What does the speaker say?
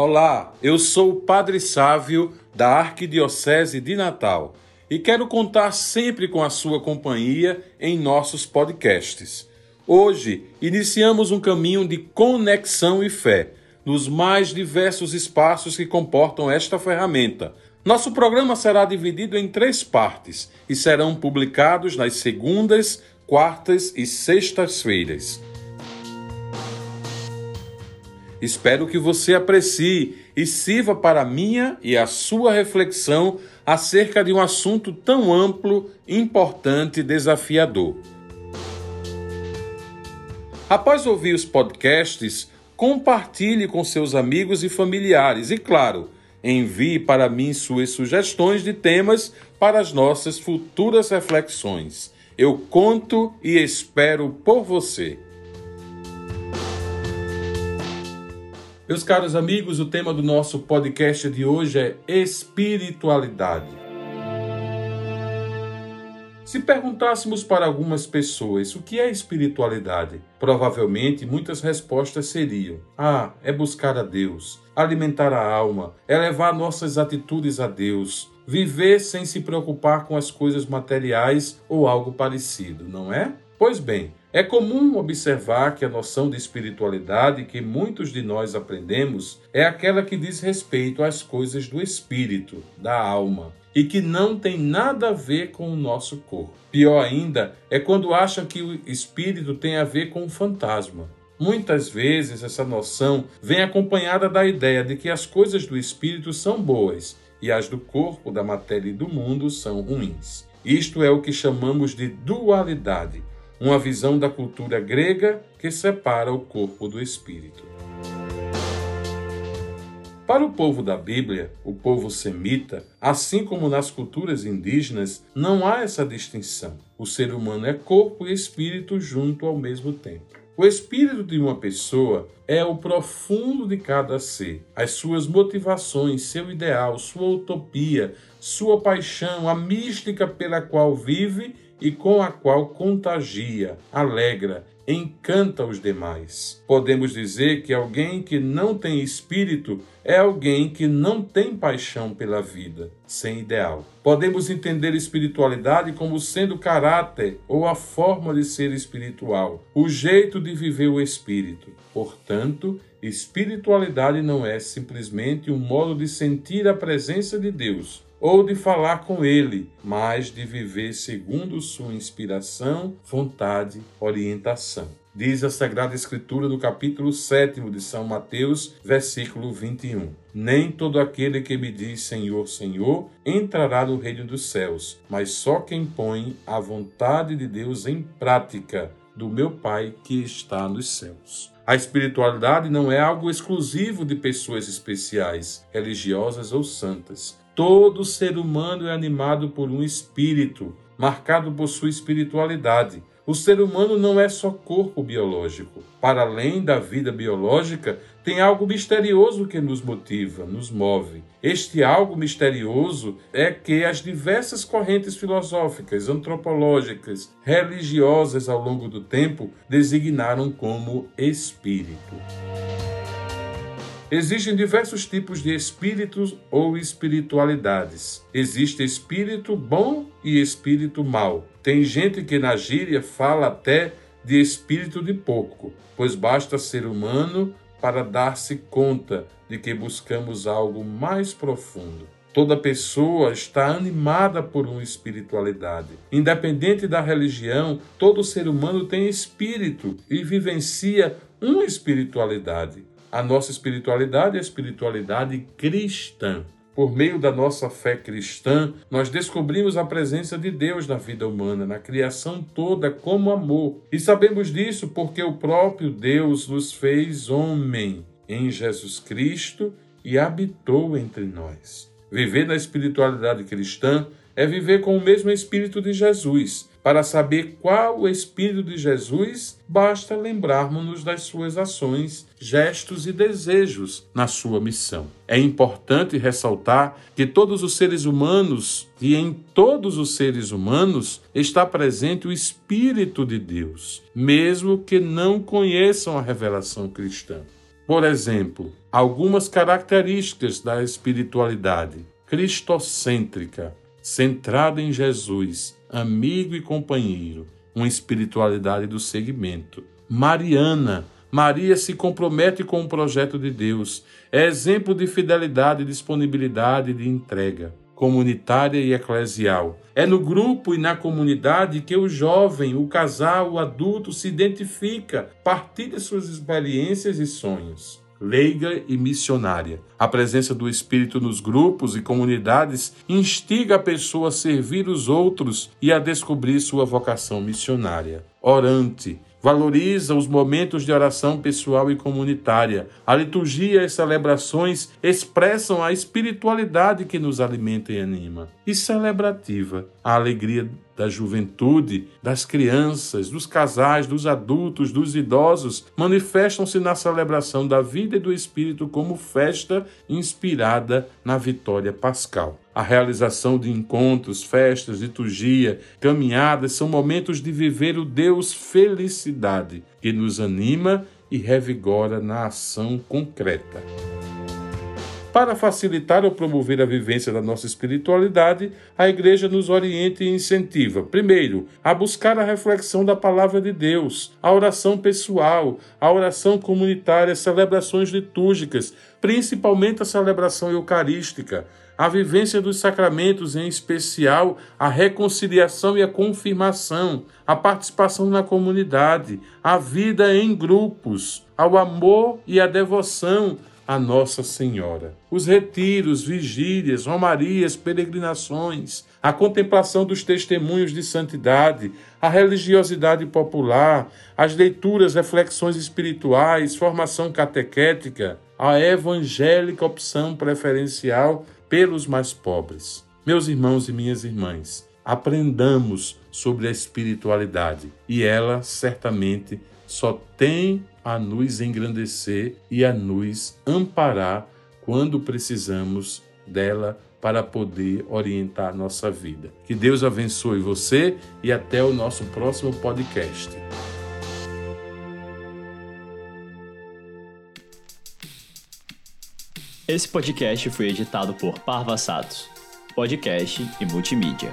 Olá, eu sou o Padre Sávio da Arquidiocese de Natal e quero contar sempre com a sua companhia em nossos podcasts. Hoje iniciamos um caminho de conexão e fé nos mais diversos espaços que comportam esta ferramenta. Nosso programa será dividido em três partes e serão publicados nas segundas, quartas e sextas-feiras. Espero que você aprecie e sirva para a minha e a sua reflexão acerca de um assunto tão amplo, importante e desafiador. Após ouvir os podcasts, compartilhe com seus amigos e familiares e, claro, envie para mim suas sugestões de temas para as nossas futuras reflexões. Eu conto e espero por você. Meus caros amigos, o tema do nosso podcast de hoje é espiritualidade. Se perguntássemos para algumas pessoas o que é espiritualidade, provavelmente muitas respostas seriam: Ah, é buscar a Deus, alimentar a alma, é levar nossas atitudes a Deus, viver sem se preocupar com as coisas materiais ou algo parecido, não é? Pois bem, é comum observar que a noção de espiritualidade que muitos de nós aprendemos é aquela que diz respeito às coisas do espírito, da alma, e que não tem nada a ver com o nosso corpo. Pior ainda é quando acham que o espírito tem a ver com o fantasma. Muitas vezes essa noção vem acompanhada da ideia de que as coisas do espírito são boas e as do corpo, da matéria e do mundo são ruins. Isto é o que chamamos de dualidade uma visão da cultura grega que separa o corpo do espírito. Para o povo da Bíblia, o povo semita, assim como nas culturas indígenas, não há essa distinção. O ser humano é corpo e espírito junto ao mesmo tempo. O espírito de uma pessoa é o profundo de cada ser, as suas motivações, seu ideal, sua utopia, sua paixão, a mística pela qual vive e com a qual contagia, alegra, encanta os demais. Podemos dizer que alguém que não tem espírito é alguém que não tem paixão pela vida, sem ideal. Podemos entender espiritualidade como sendo caráter ou a forma de ser espiritual, o jeito de viver o espírito. Portanto, espiritualidade não é simplesmente um modo de sentir a presença de Deus ou de falar com ele, mas de viver segundo sua inspiração, vontade, orientação. Diz a Sagrada Escritura no capítulo 7 de São Mateus, versículo 21. Nem todo aquele que me diz Senhor, Senhor entrará no reino dos céus, mas só quem põe a vontade de Deus em prática do meu Pai que está nos céus. A espiritualidade não é algo exclusivo de pessoas especiais, religiosas ou santas. Todo ser humano é animado por um espírito, marcado por sua espiritualidade. O ser humano não é só corpo biológico. Para além da vida biológica, tem algo misterioso que nos motiva, nos move. Este algo misterioso é que as diversas correntes filosóficas, antropológicas, religiosas ao longo do tempo designaram como espírito. Existem diversos tipos de espíritos ou espiritualidades. Existe espírito bom e espírito mau. Tem gente que na gíria fala até de espírito de porco, pois basta ser humano para dar-se conta de que buscamos algo mais profundo. Toda pessoa está animada por uma espiritualidade. Independente da religião, todo ser humano tem espírito e vivencia uma espiritualidade. A nossa espiritualidade é a espiritualidade cristã. Por meio da nossa fé cristã, nós descobrimos a presença de Deus na vida humana, na criação toda, como amor. E sabemos disso porque o próprio Deus nos fez homem em Jesus Cristo e habitou entre nós. Viver na espiritualidade cristã é viver com o mesmo Espírito de Jesus. Para saber qual o Espírito de Jesus, basta lembrarmos-nos das suas ações, gestos e desejos na sua missão. É importante ressaltar que todos os seres humanos e em todos os seres humanos está presente o Espírito de Deus, mesmo que não conheçam a revelação cristã. Por exemplo, algumas características da espiritualidade cristocêntrica, centrada em Jesus, amigo e companheiro, uma espiritualidade do segmento. Mariana, Maria se compromete com o projeto de Deus, é exemplo de fidelidade, disponibilidade e de entrega comunitária e eclesial. É no grupo e na comunidade que o jovem, o casal, o adulto se identifica, partilha suas experiências e sonhos leiga e missionária. A presença do Espírito nos grupos e comunidades instiga a pessoa a servir os outros e a descobrir sua vocação missionária. Orante, valoriza os momentos de oração pessoal e comunitária. A liturgia e as celebrações expressam a espiritualidade que nos alimenta e anima. E celebrativa, a alegria da juventude, das crianças, dos casais, dos adultos, dos idosos, manifestam-se na celebração da vida e do Espírito como festa inspirada na vitória pascal. A realização de encontros, festas, liturgia, caminhadas são momentos de viver o Deus felicidade, que nos anima e revigora na ação concreta. Para facilitar ou promover a vivência da nossa espiritualidade, a Igreja nos orienta e incentiva, primeiro, a buscar a reflexão da palavra de Deus, a oração pessoal, a oração comunitária, celebrações litúrgicas, principalmente a celebração eucarística, a vivência dos sacramentos, em especial a reconciliação e a confirmação, a participação na comunidade, a vida em grupos, ao amor e à devoção a Nossa Senhora. Os retiros, vigílias, romarias, peregrinações, a contemplação dos testemunhos de santidade, a religiosidade popular, as leituras, reflexões espirituais, formação catequética, a evangélica opção preferencial pelos mais pobres. Meus irmãos e minhas irmãs, aprendamos sobre a espiritualidade e ela certamente só tem a nos engrandecer e a nos amparar quando precisamos dela para poder orientar nossa vida. Que Deus abençoe você e até o nosso próximo podcast. Esse podcast foi editado por Parva Satos, podcast e multimídia.